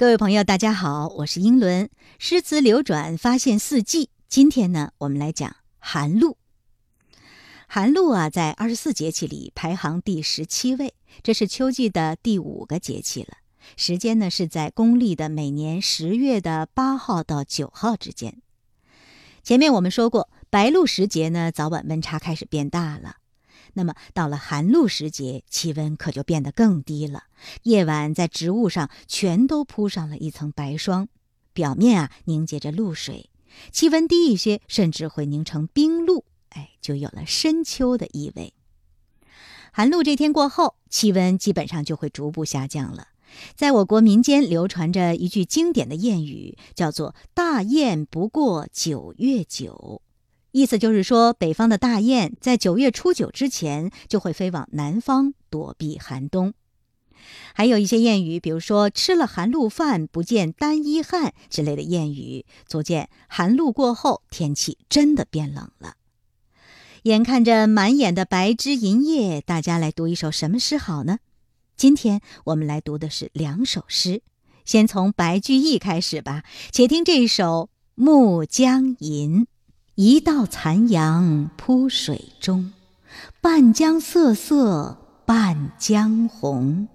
各位朋友，大家好，我是英伦。诗词流转，发现四季。今天呢，我们来讲寒露。寒露啊，在二十四节气里排行第十七位，这是秋季的第五个节气了。时间呢，是在公历的每年十月的八号到九号之间。前面我们说过，白露时节呢，早晚温差开始变大了。那么到了寒露时节，气温可就变得更低了。夜晚在植物上全都铺上了一层白霜，表面啊凝结着露水，气温低一些，甚至会凝成冰露。哎，就有了深秋的意味。寒露这天过后，气温基本上就会逐步下降了。在我国民间流传着一句经典的谚语，叫做“大雁不过九月九”。意思就是说，北方的大雁在九月初九之前就会飞往南方躲避寒冬。还有一些谚语，比如说“吃了寒露饭，不见单衣汗”之类的谚语，足见寒露过后天气真的变冷了。眼看着满眼的白枝银叶，大家来读一首什么诗好呢？今天我们来读的是两首诗，先从白居易开始吧。且听这首《暮江吟》。一道残阳铺水中，半江瑟瑟半江红。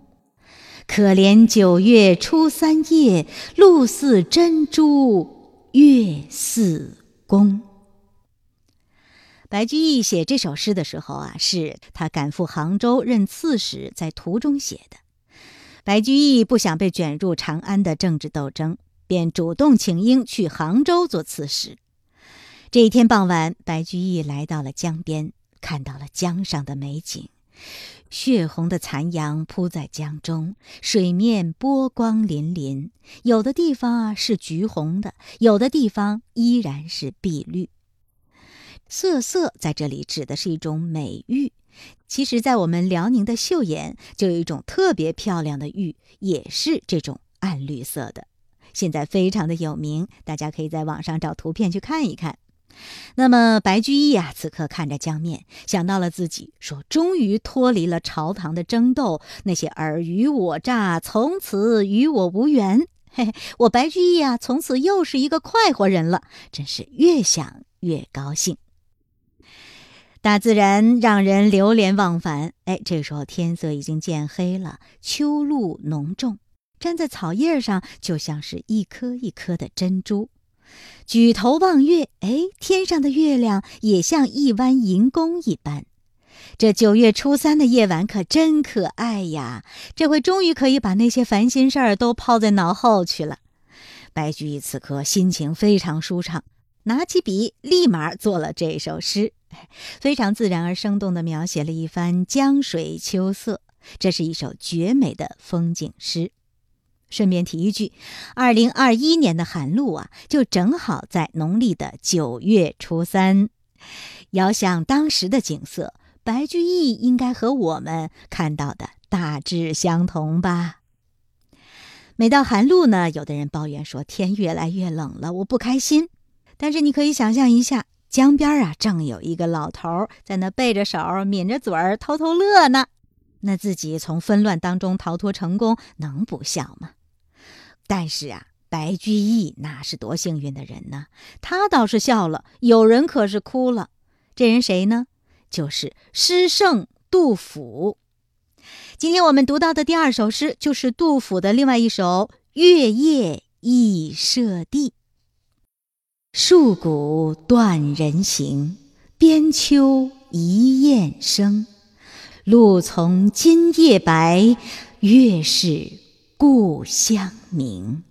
可怜九月初三夜，露似真珠，月似弓。白居易写这首诗的时候啊，是他赶赴杭州任刺史，在途中写的。白居易不想被卷入长安的政治斗争，便主动请缨去杭州做刺史。这一天傍晚，白居易来到了江边，看到了江上的美景：血红的残阳铺在江中，水面波光粼粼。有的地方啊是橘红的，有的地方依然是碧绿。瑟瑟在这里指的是一种美玉，其实，在我们辽宁的岫岩就有一种特别漂亮的玉，也是这种暗绿色的，现在非常的有名，大家可以在网上找图片去看一看。那么白居易啊，此刻看着江面，想到了自己，说：“终于脱离了朝堂的争斗，那些尔虞我诈，从此与我无缘。嘿嘿，我白居易啊，从此又是一个快活人了，真是越想越高兴。大自然让人流连忘返。哎，这时候天色已经渐黑了，秋露浓重，粘在草叶上，就像是一颗一颗的珍珠。”举头望月，哎，天上的月亮也像一弯银弓一般。这九月初三的夜晚可真可爱呀！这回终于可以把那些烦心事儿都抛在脑后去了。白居易此刻心情非常舒畅，拿起笔，立马做了这首诗，非常自然而生动地描写了一番江水秋色。这是一首绝美的风景诗。顺便提一句，二零二一年的寒露啊，就正好在农历的九月初三。遥想当时的景色，白居易应该和我们看到的大致相同吧。每到寒露呢，有的人抱怨说天越来越冷了，我不开心。但是你可以想象一下，江边啊，正有一个老头在那背着手、抿着嘴儿偷偷乐呢。那自己从纷乱当中逃脱成功，能不笑吗？但是啊，白居易那是多幸运的人呢！他倒是笑了，有人可是哭了。这人谁呢？就是诗圣杜甫。今天我们读到的第二首诗，就是杜甫的另外一首《月夜忆舍弟》。戍鼓断人行，边秋一雁声。露从今夜白，月是。故乡明，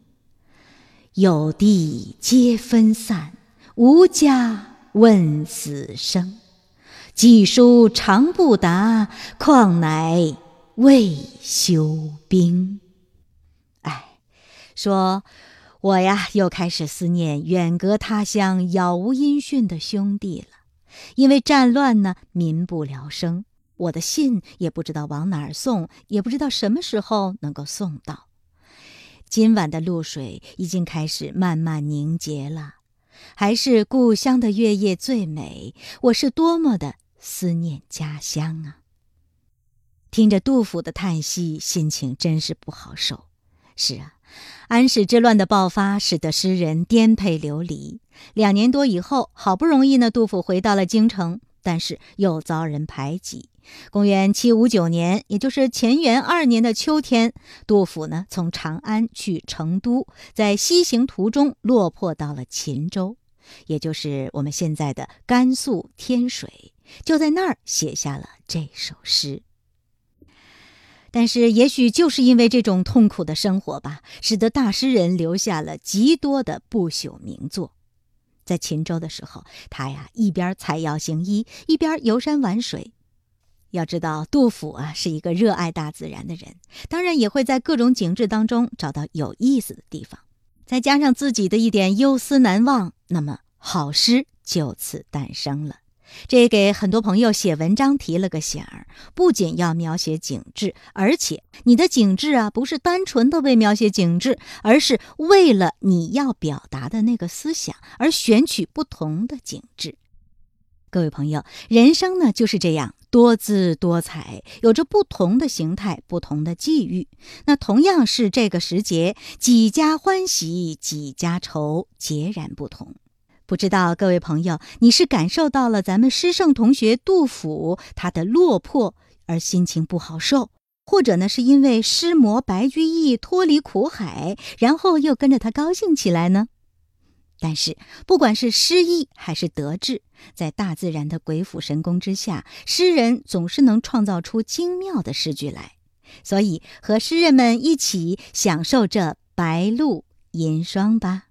有地皆分散，无家问死生。寄书长不达，况乃未休兵。哎，说我呀，又开始思念远隔他乡、杳无音讯的兄弟了。因为战乱呢，民不聊生。我的信也不知道往哪儿送，也不知道什么时候能够送到。今晚的露水已经开始慢慢凝结了，还是故乡的月夜最美。我是多么的思念家乡啊！听着杜甫的叹息，心情真是不好受。是啊，安史之乱的爆发使得诗人颠沛流离。两年多以后，好不容易呢，杜甫回到了京城，但是又遭人排挤。公元七五九年，也就是乾元二年的秋天，杜甫呢从长安去成都，在西行途中落魄到了秦州，也就是我们现在的甘肃天水，就在那儿写下了这首诗。但是，也许就是因为这种痛苦的生活吧，使得大诗人留下了极多的不朽名作。在秦州的时候，他呀一边采药行医，一边游山玩水。要知道，杜甫啊是一个热爱大自然的人，当然也会在各种景致当中找到有意思的地方，再加上自己的一点忧思难忘，那么好诗就此诞生了。这也给很多朋友写文章提了个醒儿：不仅要描写景致，而且你的景致啊，不是单纯的为描写景致，而是为了你要表达的那个思想而选取不同的景致。各位朋友，人生呢就是这样多姿多彩，有着不同的形态、不同的际遇。那同样是这个时节，几家欢喜几家愁，截然不同。不知道各位朋友，你是感受到了咱们诗圣同学杜甫他的落魄而心情不好受，或者呢是因为诗魔白居易脱离苦海，然后又跟着他高兴起来呢？但是，不管是诗意还是得志，在大自然的鬼斧神工之下，诗人总是能创造出精妙的诗句来。所以，和诗人们一起享受这白露银霜吧。